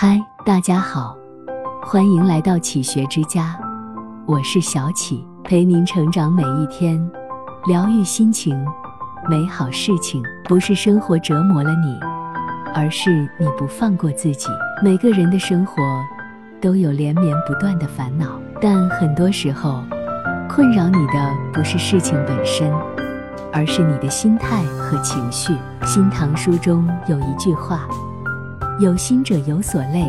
嗨，大家好，欢迎来到启学之家，我是小启，陪您成长每一天，疗愈心情，美好事情。不是生活折磨了你，而是你不放过自己。每个人的生活都有连绵不断的烦恼，但很多时候，困扰你的不是事情本身，而是你的心态和情绪。新唐书中有一句话。有心者有所累，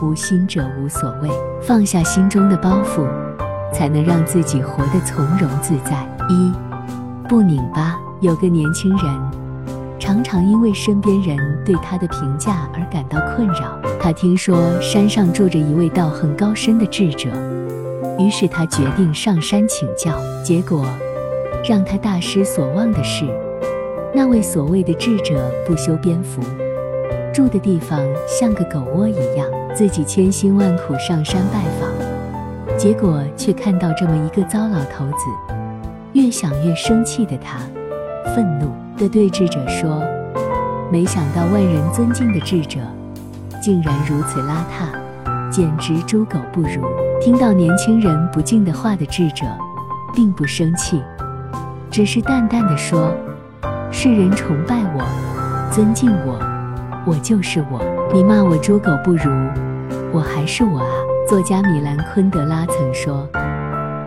无心者无所谓。放下心中的包袱，才能让自己活得从容自在。一不拧巴。有个年轻人，常常因为身边人对他的评价而感到困扰。他听说山上住着一位道行高深的智者，于是他决定上山请教。结果，让他大失所望的是，那位所谓的智者不修边幅。住的地方像个狗窝一样，自己千辛万苦上山拜访，结果却看到这么一个糟老头子。越想越生气的他，愤怒地对智者说：“没想到万人尊敬的智者，竟然如此邋遢，简直猪狗不如。”听到年轻人不敬的话的智者，并不生气，只是淡淡的说：“世人崇拜我，尊敬我。”我就是我，你骂我猪狗不如，我还是我啊。作家米兰昆德拉曾说：“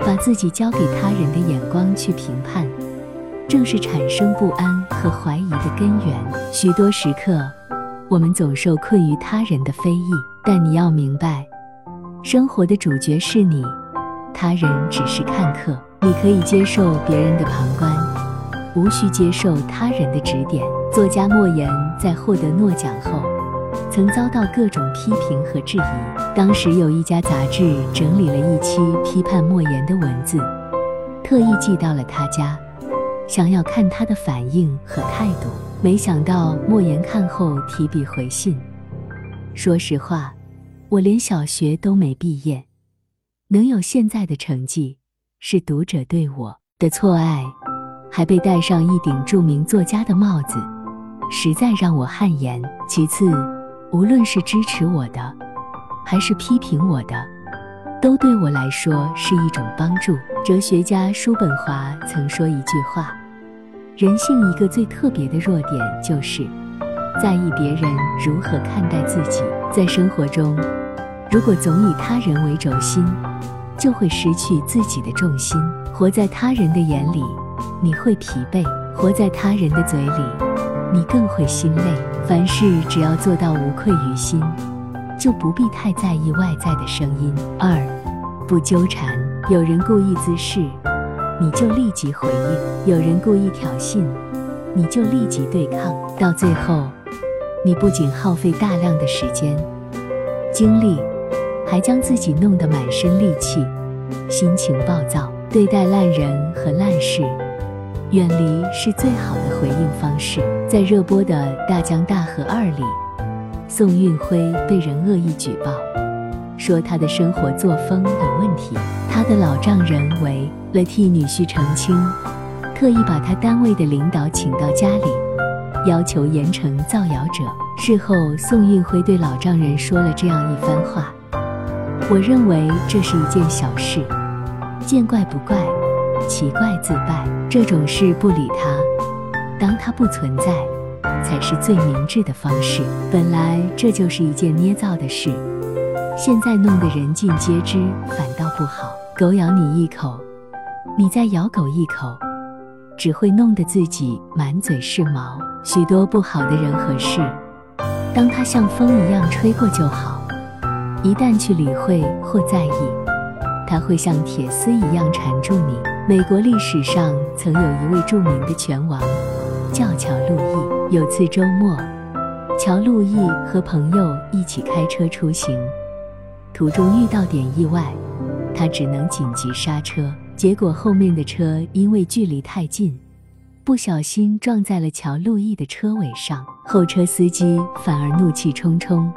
把自己交给他人的眼光去评判，正是产生不安和怀疑的根源。”许多时刻，我们总受困于他人的非议，但你要明白，生活的主角是你，他人只是看客。你可以接受别人的旁观，无需接受他人的指点。作家莫言在获得诺奖后，曾遭到各种批评和质疑。当时有一家杂志整理了一期批判莫言的文字，特意寄到了他家，想要看他的反应和态度。没想到莫言看后提笔回信：“说实话，我连小学都没毕业，能有现在的成绩，是读者对我的错爱，还被戴上一顶著名作家的帽子。”实在让我汗颜。其次，无论是支持我的，还是批评我的，都对我来说是一种帮助。哲学家叔本华曾说一句话：人性一个最特别的弱点，就是在意别人如何看待自己。在生活中，如果总以他人为轴心，就会失去自己的重心。活在他人的眼里，你会疲惫；活在他人的嘴里。你更会心累。凡事只要做到无愧于心，就不必太在意外在的声音。二，不纠缠。有人故意滋事，你就立即回应；有人故意挑衅，你就立即对抗。到最后，你不仅耗费大量的时间、精力，还将自己弄得满身戾气，心情暴躁，对待烂人和烂事。远离是最好的回应方式。在热播的《大江大河二》里，宋运辉被人恶意举报，说他的生活作风有问题。他的老丈人为了替女婿澄清，特意把他单位的领导请到家里，要求严惩造谣者。事后，宋运辉对老丈人说了这样一番话：“我认为这是一件小事，见怪不怪。”奇怪自败这种事不理他，当他不存在，才是最明智的方式。本来这就是一件捏造的事，现在弄得人尽皆知，反倒不好。狗咬你一口，你再咬狗一口，只会弄得自己满嘴是毛。许多不好的人和事，当他像风一样吹过就好，一旦去理会或在意，他会像铁丝一样缠住你。美国历史上曾有一位著名的拳王，叫乔路易。有次周末，乔路易和朋友一起开车出行，途中遇到点意外，他只能紧急刹车。结果后面的车因为距离太近，不小心撞在了乔路易的车尾上。后车司机反而怒气冲冲，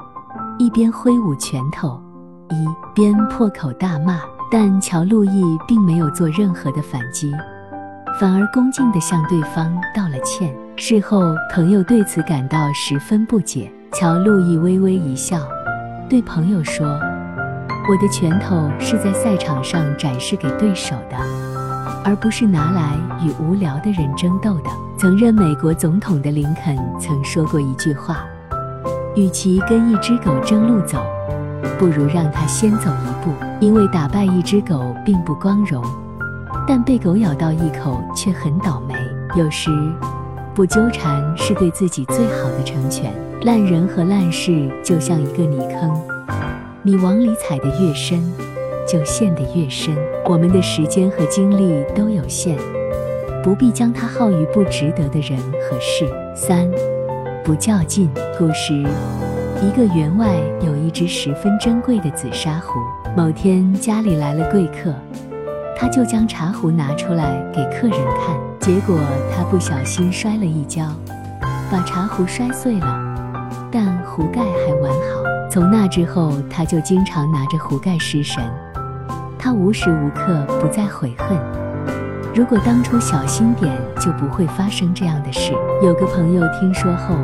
一边挥舞拳头，一边破口大骂。但乔路易并没有做任何的反击，反而恭敬地向对方道了歉。事后，朋友对此感到十分不解。乔路易微微一笑，对朋友说：“我的拳头是在赛场上展示给对手的，而不是拿来与无聊的人争斗的。”曾任美国总统的林肯曾说过一句话：“与其跟一只狗争路走，不如让它先走一步。因为打败一只狗并不光荣，但被狗咬到一口却很倒霉。有时，不纠缠是对自己最好的成全。烂人和烂事就像一个泥坑，你往里踩得越深，就陷得越深。我们的时间和精力都有限。”不必将它耗于不值得的人和事。三，不较劲。古时，一个员外有一只十分珍贵的紫砂壶。某天家里来了贵客，他就将茶壶拿出来给客人看，结果他不小心摔了一跤，把茶壶摔碎了，但壶盖还完好。从那之后，他就经常拿着壶盖失神，他无时无刻不在悔恨。如果当初小心点，就不会发生这样的事。有个朋友听说后，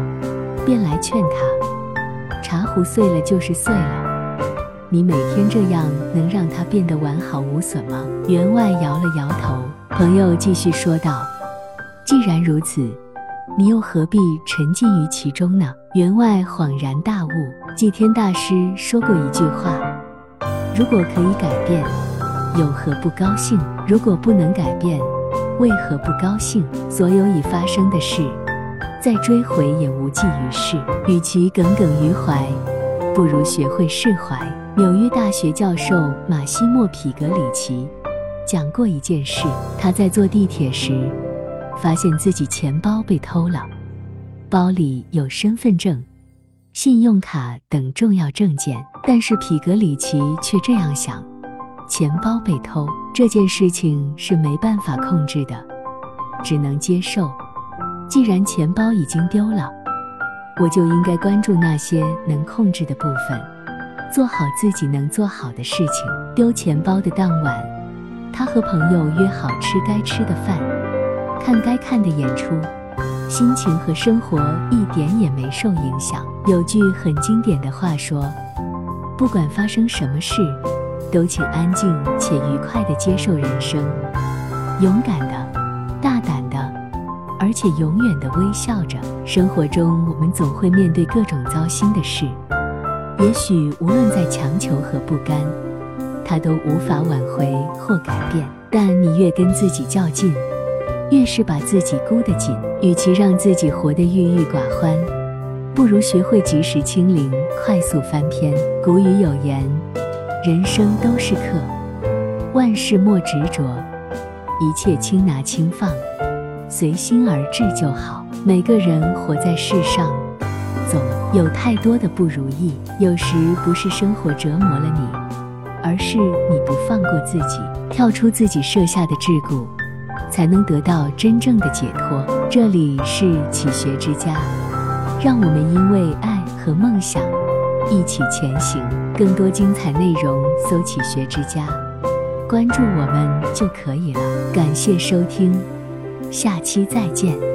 便来劝他：茶壶碎了就是碎了，你每天这样能让它变得完好无损吗？员外摇了摇头。朋友继续说道：既然如此，你又何必沉浸于其中呢？员外恍然大悟，祭天大师说过一句话：如果可以改变。有何不高兴？如果不能改变，为何不高兴？所有已发生的事，再追悔也无济于事。与其耿耿于怀，不如学会释怀。纽约大学教授马西莫·皮格里奇讲过一件事：他在坐地铁时，发现自己钱包被偷了，包里有身份证、信用卡等重要证件。但是皮格里奇却这样想。钱包被偷这件事情是没办法控制的，只能接受。既然钱包已经丢了，我就应该关注那些能控制的部分，做好自己能做好的事情。丢钱包的当晚，他和朋友约好吃该吃的饭，看该看的演出，心情和生活一点也没受影响。有句很经典的话说：“不管发生什么事。”都请安静且愉快地接受人生，勇敢的、而且永远的微笑着。生活中，我们总会面对各种糟心的事，也许无论再强求和不甘，它都无法挽回或改变。但你越跟自己较劲，越是把自己箍得紧。与其让自己活得郁郁寡欢，不如学会及时清零，快速翻篇。古语有言。人生都是客，万事莫执着，一切轻拿轻放，随心而至就好。每个人活在世上，总有太多的不如意。有时不是生活折磨了你，而是你不放过自己，跳出自己设下的桎梏，才能得到真正的解脱。这里是启学之家，让我们因为爱和梦想。一起前行，更多精彩内容搜“起学之家”，关注我们就可以了。感谢收听，下期再见。